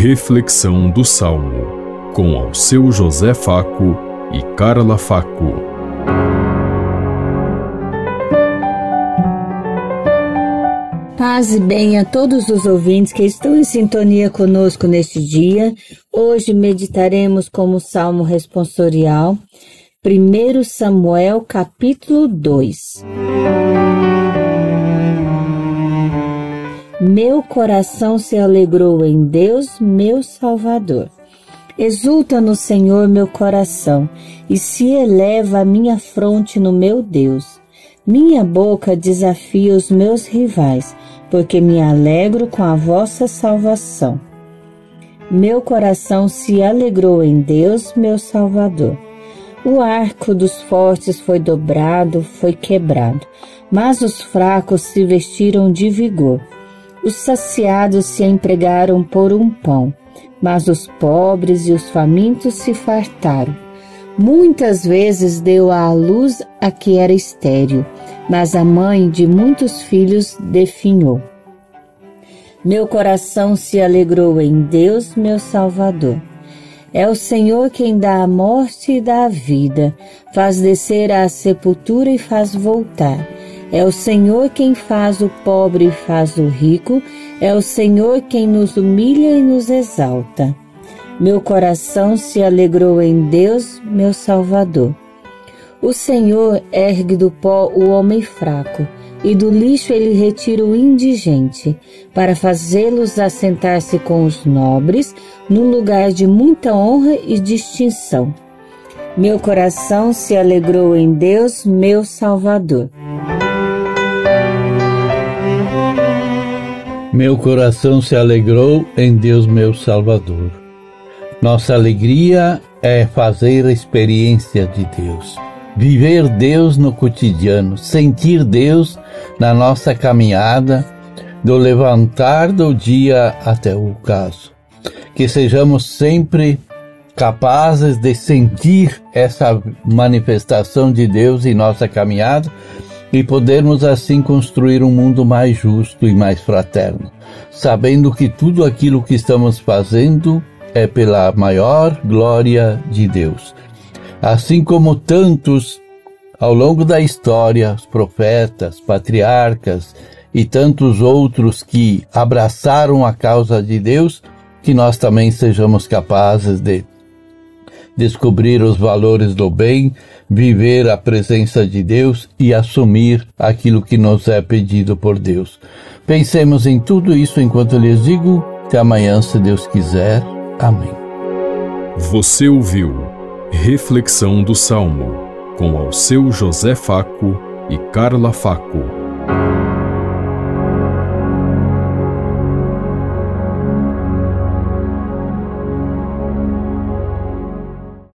Reflexão do Salmo, com ao seu José Faco e Carla Faco. Paz e bem a todos os ouvintes que estão em sintonia conosco neste dia. Hoje meditaremos como Salmo responsorial, 1 Samuel capítulo 2. Meu coração se alegrou em Deus, meu Salvador. Exulta no Senhor meu coração, e se eleva a minha fronte no meu Deus. Minha boca desafia os meus rivais, porque me alegro com a vossa salvação. Meu coração se alegrou em Deus, meu Salvador. O arco dos fortes foi dobrado, foi quebrado, mas os fracos se vestiram de vigor. Os saciados se empregaram por um pão, mas os pobres e os famintos se fartaram. Muitas vezes deu à luz a que era estéril, mas a mãe de muitos filhos definhou. Meu coração se alegrou em Deus, meu Salvador. É o Senhor quem dá a morte e dá a vida, faz descer à sepultura e faz voltar. É o Senhor quem faz o pobre e faz o rico, é o Senhor quem nos humilha e nos exalta. Meu coração se alegrou em Deus, meu Salvador. O Senhor ergue do pó o homem fraco, e do lixo ele retira o indigente, para fazê-los assentar-se com os nobres, num lugar de muita honra e distinção. Meu coração se alegrou em Deus, meu Salvador. Meu coração se alegrou em Deus, meu Salvador. Nossa alegria é fazer a experiência de Deus, viver Deus no cotidiano, sentir Deus na nossa caminhada, do levantar do dia até o caso. Que sejamos sempre capazes de sentir essa manifestação de Deus em nossa caminhada e podermos assim construir um mundo mais justo e mais fraterno, sabendo que tudo aquilo que estamos fazendo é pela maior glória de Deus. Assim como tantos ao longo da história, os profetas, patriarcas e tantos outros que abraçaram a causa de Deus, que nós também sejamos capazes de descobrir os valores do bem, viver a presença de Deus e assumir aquilo que nos é pedido por Deus. Pensemos em tudo isso enquanto lhes digo. Até amanhã, se Deus quiser. Amém. Você ouviu Reflexão do Salmo com ao seu José Faco e Carla Faco.